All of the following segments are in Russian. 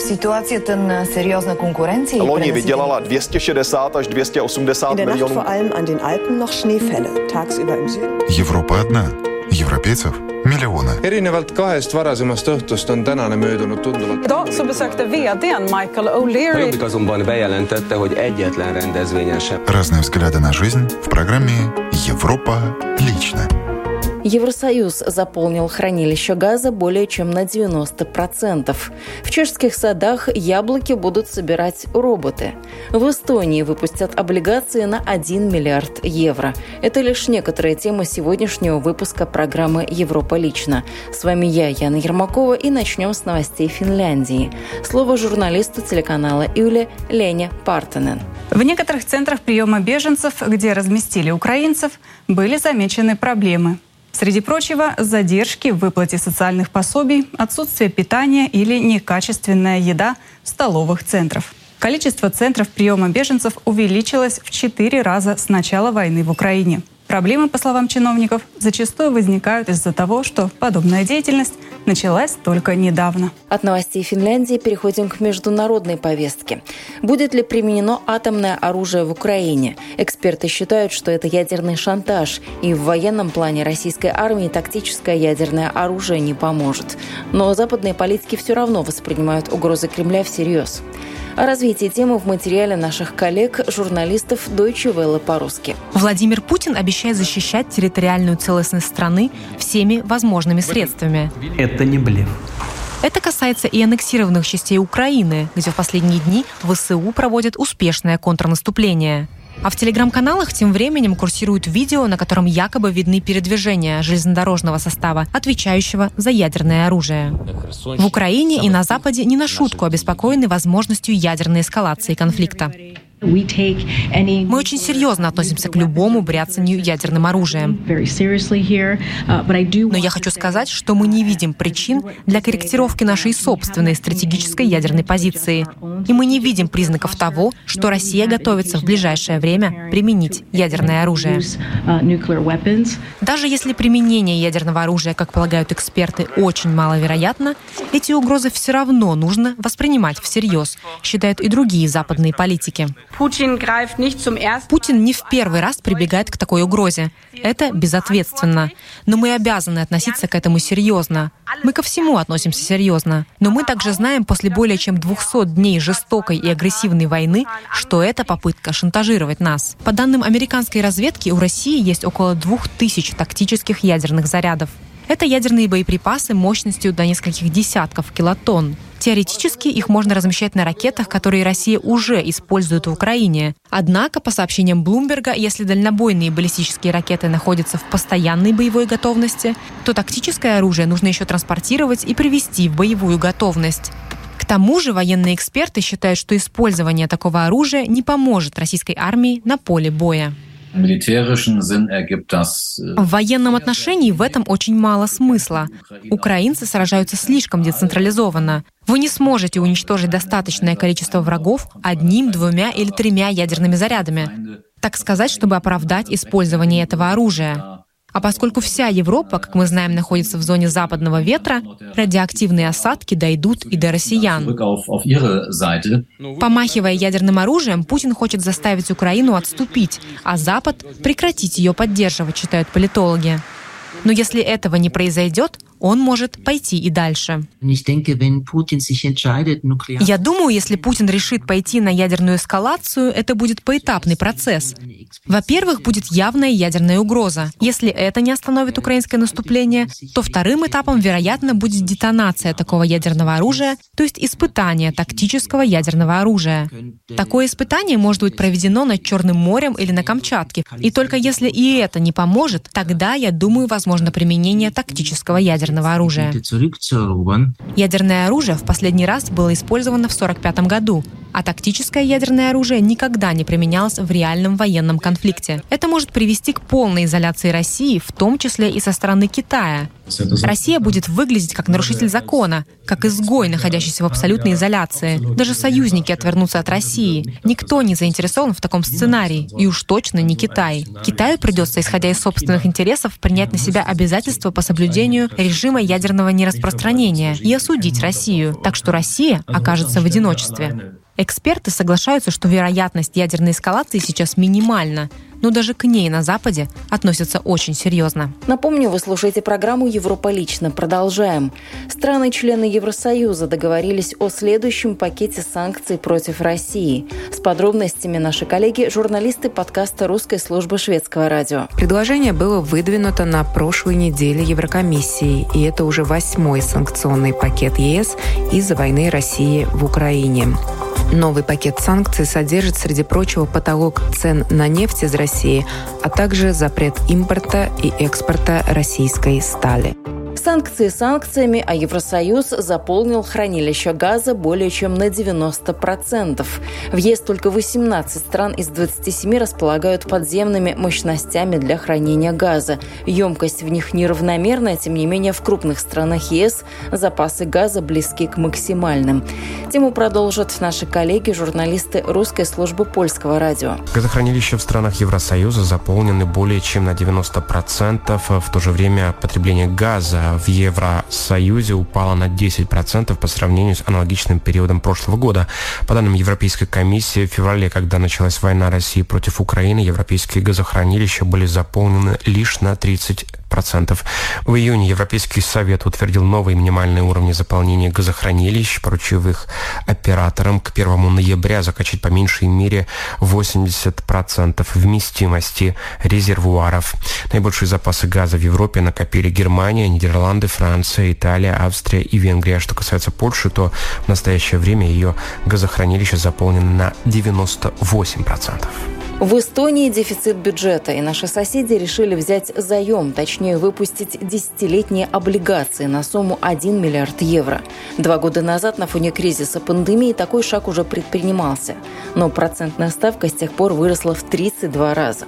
ситуацията на сериозна конкуренция. Loni vydělala 260 až 280 In der Nacht milionů. vor allem an den Alpen noch Schneefälle. Tagsüber im Süden. Европа одна. Европейцев миллионы. erinevalt kahest varasemast õhtust on tänane möödunud tunduvalt. Idag så besökte vdn Michael O'Leary Jobbik azonban bejelentette, hogy egyetlen rendezvényen sem Разные взгляды на жизнь в программе «Европа лично». Евросоюз заполнил хранилище газа более чем на 90%. В чешских садах яблоки будут собирать роботы. В Эстонии выпустят облигации на 1 миллиард евро. Это лишь некоторые темы сегодняшнего выпуска программы «Европа лично». С вами я, Яна Ермакова, и начнем с новостей Финляндии. Слово журналисту телеканала Юле Лене Партенен. В некоторых центрах приема беженцев, где разместили украинцев, были замечены проблемы. Среди прочего, задержки в выплате социальных пособий, отсутствие питания или некачественная еда столовых центров. Количество центров приема беженцев увеличилось в четыре раза с начала войны в Украине. Проблемы, по словам чиновников, зачастую возникают из-за того, что подобная деятельность началась только недавно. От новостей Финляндии переходим к международной повестке. Будет ли применено атомное оружие в Украине? Эксперты считают, что это ядерный шантаж, и в военном плане российской армии тактическое ядерное оружие не поможет. Но западные политики все равно воспринимают угрозы Кремля всерьез. О развитии темы в материале наших коллег, журналистов Deutsche Welle по-русски. Владимир Путин обещает защищать территориальную целостность страны всеми возможными средствами. Это не блеф. Это касается и аннексированных частей Украины, где в последние дни ВСУ проводят успешное контрнаступление. А в телеграм-каналах тем временем курсируют видео, на котором якобы видны передвижения железнодорожного состава, отвечающего за ядерное оружие. В Украине и на Западе не на шутку обеспокоены возможностью ядерной эскалации конфликта. Мы очень серьезно относимся к любому бряцанию ядерным оружием. Но я хочу сказать, что мы не видим причин для корректировки нашей собственной стратегической ядерной позиции. И мы не видим признаков того, что Россия готовится в ближайшее время применить ядерное оружие. Даже если применение ядерного оружия, как полагают эксперты, очень маловероятно, эти угрозы все равно нужно воспринимать всерьез, считают и другие западные политики. Путин не в первый раз прибегает к такой угрозе. Это безответственно. Но мы обязаны относиться к этому серьезно. Мы ко всему относимся серьезно. Но мы также знаем после более чем 200 дней жестокой и агрессивной войны, что это попытка шантажировать нас. По данным американской разведки, у России есть около 2000 тактических ядерных зарядов. Это ядерные боеприпасы мощностью до нескольких десятков килотонн. Теоретически их можно размещать на ракетах, которые Россия уже использует в Украине. Однако, по сообщениям Блумберга, если дальнобойные баллистические ракеты находятся в постоянной боевой готовности, то тактическое оружие нужно еще транспортировать и привести в боевую готовность. К тому же военные эксперты считают, что использование такого оружия не поможет российской армии на поле боя. В военном отношении в этом очень мало смысла. Украинцы сражаются слишком децентрализованно. Вы не сможете уничтожить достаточное количество врагов одним, двумя или тремя ядерными зарядами. Так сказать, чтобы оправдать использование этого оружия. А поскольку вся Европа, как мы знаем, находится в зоне западного ветра, радиоактивные осадки дойдут и до россиян. Помахивая ядерным оружием, Путин хочет заставить Украину отступить, а Запад прекратить ее поддерживать, считают политологи. Но если этого не произойдет, он может пойти и дальше. Я думаю, если Путин решит пойти на ядерную эскалацию, это будет поэтапный процесс. Во-первых, будет явная ядерная угроза. Если это не остановит украинское наступление, то вторым этапом, вероятно, будет детонация такого ядерного оружия, то есть испытание тактического ядерного оружия. Такое испытание может быть проведено над Черным морем или на Камчатке. И только если и это не поможет, тогда, я думаю, возможно применение тактического ядерного оружия. Ядерное оружие в последний раз было использовано в 1945 году. А тактическое ядерное оружие никогда не применялось в реальном военном конфликте. Это может привести к полной изоляции России, в том числе и со стороны Китая. Россия будет выглядеть как нарушитель закона, как изгой, находящийся в абсолютной изоляции. Даже союзники отвернутся от России. Никто не заинтересован в таком сценарии, и уж точно не Китай. Китаю придется, исходя из собственных интересов, принять на себя обязательства по соблюдению режима ядерного нераспространения и осудить Россию, так что Россия окажется в одиночестве. Эксперты соглашаются, что вероятность ядерной эскалации сейчас минимальна, но даже к ней на Западе относятся очень серьезно. Напомню, вы слушаете программу «Европа лично». Продолжаем. Страны-члены Евросоюза договорились о следующем пакете санкций против России. С подробностями наши коллеги, журналисты подкаста русской службы шведского радио. Предложение было выдвинуто на прошлой неделе Еврокомиссией, и это уже восьмой санкционный пакет ЕС из-за войны России в Украине. Новый пакет санкций содержит, среди прочего, потолок цен на нефть из России, а также запрет импорта и экспорта российской стали. Санкции санкциями, а Евросоюз заполнил хранилище газа более чем на 90%. В ЕС только 18 стран из 27 располагают подземными мощностями для хранения газа. Емкость в них неравномерная, тем не менее в крупных странах ЕС запасы газа близки к максимальным. Тему продолжат наши коллеги, журналисты русской службы польского радио. Газохранилища в странах Евросоюза заполнены более чем на 90%. В то же время потребление газа в Евросоюзе упала на 10% по сравнению с аналогичным периодом прошлого года. По данным Европейской комиссии, в феврале, когда началась война России против Украины, европейские газохранилища были заполнены лишь на 30 процентов. В июне Европейский совет утвердил новые минимальные уровни заполнения газохранилищ, поручив их операторам к 1 ноября закачать по меньшей мере 80% вместимости резервуаров. Наибольшие запасы газа в Европе накопили Германия, Нидерланды, Франция, Италия, Австрия и Венгрия. Что касается Польши, то в настоящее время ее газохранилище заполнено на 98%. В Эстонии дефицит бюджета, и наши соседи решили взять заем, точнее выпустить десятилетние облигации на сумму 1 миллиард евро. Два года назад на фоне кризиса пандемии такой шаг уже предпринимался, но процентная ставка с тех пор выросла в 32 раза.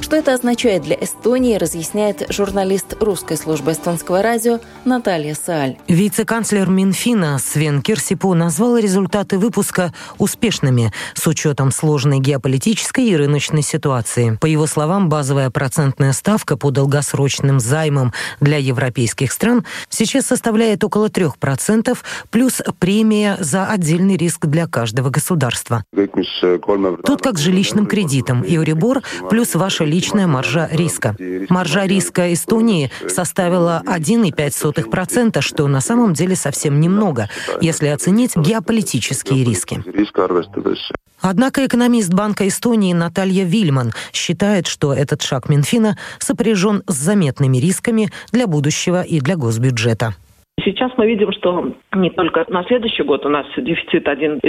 Что это означает для Эстонии, разъясняет журналист русской службы эстонского радио Наталья Сааль. Вице-канцлер Минфина Свен Кирсипу назвал результаты выпуска успешными с учетом сложной геополитической и рыночной ситуации. По его словам, базовая процентная ставка по долгосрочным займам для европейских стран сейчас составляет около 3%, плюс премия за отдельный риск для каждого государства. Тут как с жилищным кредитом, Euribor плюс ваша личная маржа риска. Маржа риска Эстонии составила 1,5%, что на самом деле совсем немного, если оценить геополитические риски. Однако экономист Банка Эстонии Наталья Вильман считает, что этот шаг Минфина сопряжен с заметными рисками для будущего и для госбюджета. Сейчас мы видим, что не только на следующий год у нас дефицит 1,2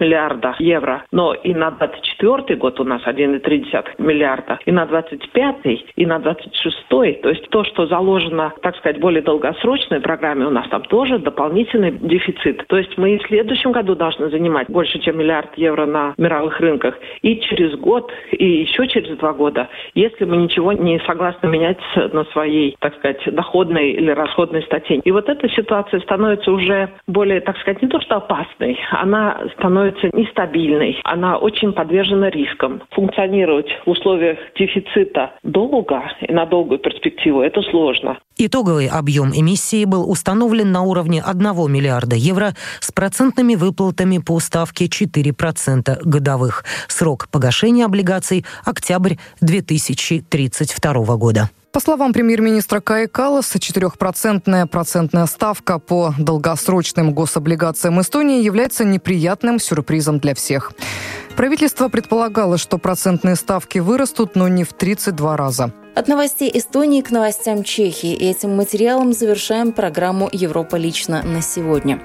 миллиарда евро, но и на 2024 год у нас 1,3 миллиарда, и на 2025, и на 2026. То есть то, что заложено, так сказать, более долгосрочной программе, у нас там тоже дополнительный дефицит. То есть мы и в следующем году должны занимать больше, чем миллиард евро на мировых рынках, и через год, и еще через два года, если мы ничего не согласны менять на своей, так сказать, доходной или расходной статье. И вот эта ситуация становится уже более, так сказать, не то что опасной, она становится нестабильной, она очень подвержена рискам. Функционировать в условиях дефицита долго и на долгую перспективу – это сложно. Итоговый объем эмиссии был установлен на уровне 1 миллиарда евро с процентными выплатами по ставке 4% годовых. Срок погашения облигаций – октябрь 2032 года. По словам премьер-министра Каи Калласа, 4% процентная ставка по долгосрочным гособлигациям Эстонии является неприятным сюрпризом для всех. Правительство предполагало, что процентные ставки вырастут, но не в 32 раза. От новостей Эстонии к новостям Чехии. И этим материалом завершаем программу «Европа лично» на сегодня.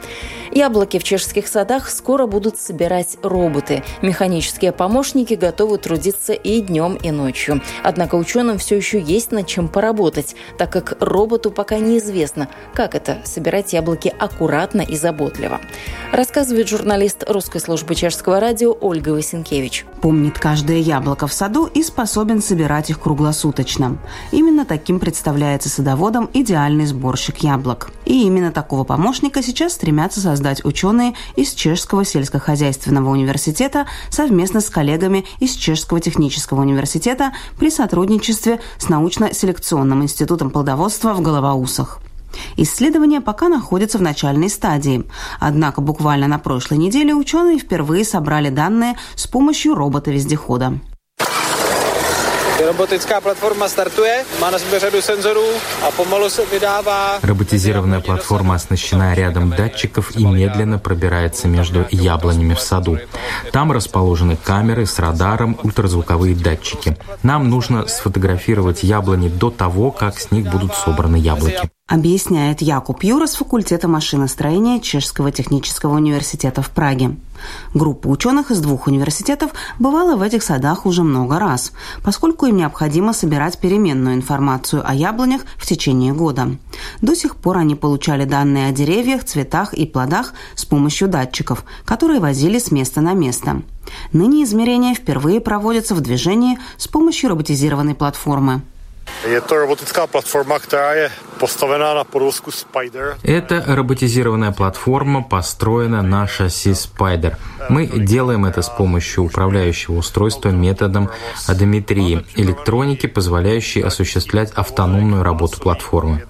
Яблоки в чешских садах скоро будут собирать роботы. Механические помощники готовы трудиться и днем, и ночью. Однако ученым все еще есть над чем поработать, так как роботу пока неизвестно, как это – собирать яблоки аккуратно и заботливо. Рассказывает журналист русской службы чешского радио Ольга Васенкевич. Помнит каждое яблоко в саду и способен собирать их круглосуточно. Именно таким представляется садоводам идеальный сборщик яблок. И именно такого помощника сейчас стремятся создать ученые из Чешского сельскохозяйственного университета совместно с коллегами из Чешского технического университета при сотрудничестве с научно-селекционным институтом плодоводства в Головоусах. Исследования пока находятся в начальной стадии. Однако буквально на прошлой неделе ученые впервые собрали данные с помощью робота-вездехода. Robotická platforma startuje, má na sobě řadu senzorů a pomalu se vydává... Роботизированная платформа оснащена рядом датчиков и медленно пробирается между яблонями в саду. Там расположены камеры с радаром, ультразвуковые датчики. Нам нужно сфотографировать яблони до того, как с них будут собраны яблоки объясняет Якуб Юра с факультета машиностроения Чешского технического университета в Праге. Группа ученых из двух университетов бывала в этих садах уже много раз, поскольку им необходимо собирать переменную информацию о яблонях в течение года. До сих пор они получали данные о деревьях, цветах и плодах с помощью датчиков, которые возили с места на место. Ныне измерения впервые проводятся в движении с помощью роботизированной платформы. Je to robotická platforma, která je postavená na podvozku Spider. Это роботизированная платформа, построена на шасси Spider. Мы делаем это с помощью управляющего устройства методом адометрии, электроники, позволяющей осуществлять автономную работу платформы.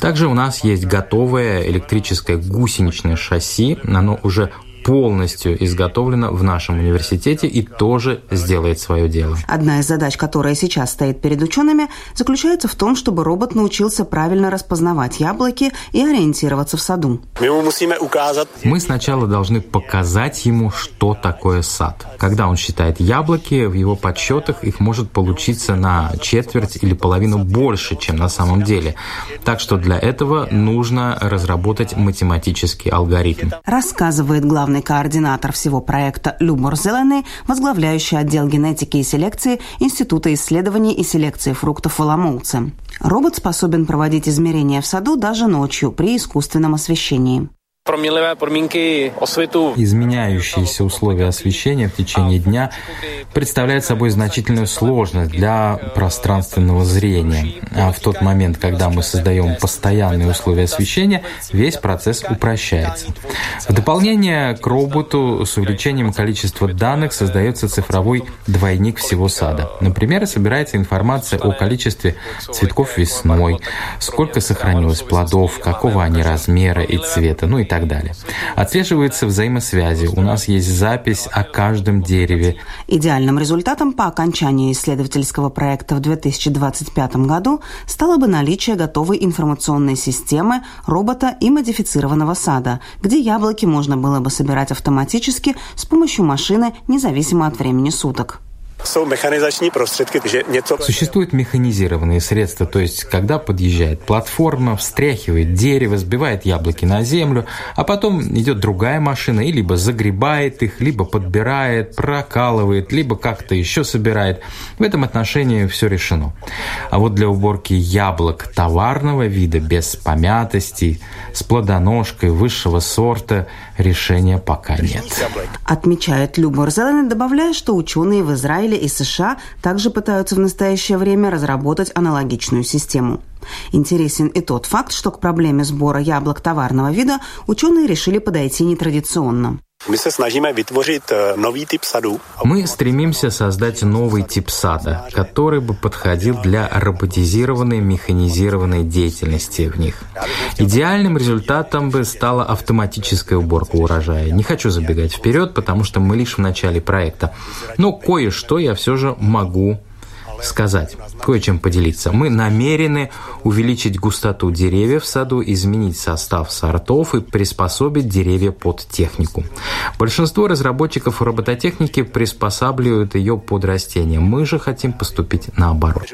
Также у нас есть готовое электрическое гусеничное шасси, оно уже полностью изготовлена в нашем университете и тоже сделает свое дело. Одна из задач, которая сейчас стоит перед учеными, заключается в том, чтобы робот научился правильно распознавать яблоки и ориентироваться в саду. Мы сначала должны показать ему, что такое сад. Когда он считает яблоки, в его подсчетах их может получиться на четверть или половину больше, чем на самом деле. Так что для этого нужно разработать математический алгоритм. Рассказывает главный главный координатор всего проекта Любор Зеленый, возглавляющий отдел генетики и селекции Института исследований и селекции фруктов в Аламоуце. Робот способен проводить измерения в саду даже ночью при искусственном освещении. Изменяющиеся условия освещения в течение дня представляют собой значительную сложность для пространственного зрения. А в тот момент, когда мы создаем постоянные условия освещения, весь процесс упрощается. В дополнение к роботу с увеличением количества данных создается цифровой двойник всего сада. Например, собирается информация о количестве цветков весной, сколько сохранилось плодов, какого они размера и цвета, ну и так далее. Отслеживаются взаимосвязи. У нас есть запись о каждом дереве. Идеальным результатом по окончании исследовательского проекта в 2025 году стало бы наличие готовой информационной системы, робота и модифицированного сада, где яблоки можно было бы собирать автоматически с помощью машины, независимо от времени суток. Существуют механизированные средства, то есть когда подъезжает платформа, встряхивает дерево, сбивает яблоки на землю, а потом идет другая машина и либо загребает их, либо подбирает, прокалывает, либо как-то еще собирает. В этом отношении все решено. А вот для уборки яблок товарного вида, без помятостей, с плодоножкой высшего сорта решения пока нет. Отмечает Любор Зеленый, добавляя, что ученые в Израиле Израиля и США также пытаются в настоящее время разработать аналогичную систему. Интересен и тот факт, что к проблеме сбора яблок товарного вида ученые решили подойти нетрадиционно. Sadu. Мы стремимся создать новый тип сада, который бы подходил для роботизированной механизированной деятельности в них. Идеальным результатом бы стала автоматическая уборка урожая. Не хочу забегать вперед, потому что мы лишь в начале проекта. Но кое-что я все же могу сказать. Кое-чем поделиться. Мы намерены увеличить густоту деревьев в саду, изменить состав сортов и приспособить деревья под технику. Большинство разработчиков робототехники приспосабливают ее под растения. Мы же хотим поступить наоборот.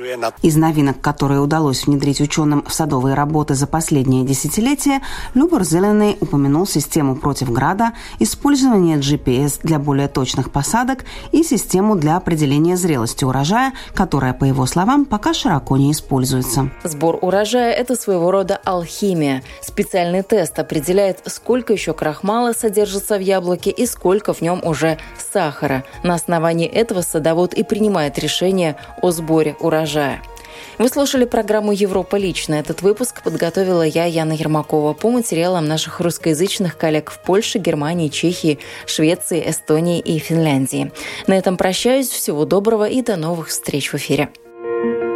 Из новинок, которые удалось внедрить ученым в садовые работы за последнее десятилетие, Любор Зеленый упомянул систему против града, использование GPS для более точных посадок и систему для определения зрелости урожая, которая, по его словам, пока широко не используется. Сбор урожая – это своего рода алхимия. Специальный тест определяет, сколько еще крахмала содержится в яблоке и сколько в нем уже сахара. На основании этого садовод и принимает решение о сборе урожая. Вы слушали программу «Европа лично». Этот выпуск подготовила я, Яна Ермакова, по материалам наших русскоязычных коллег в Польше, Германии, Чехии, Швеции, Эстонии и Финляндии. На этом прощаюсь. Всего доброго и до новых встреч в эфире. thank you.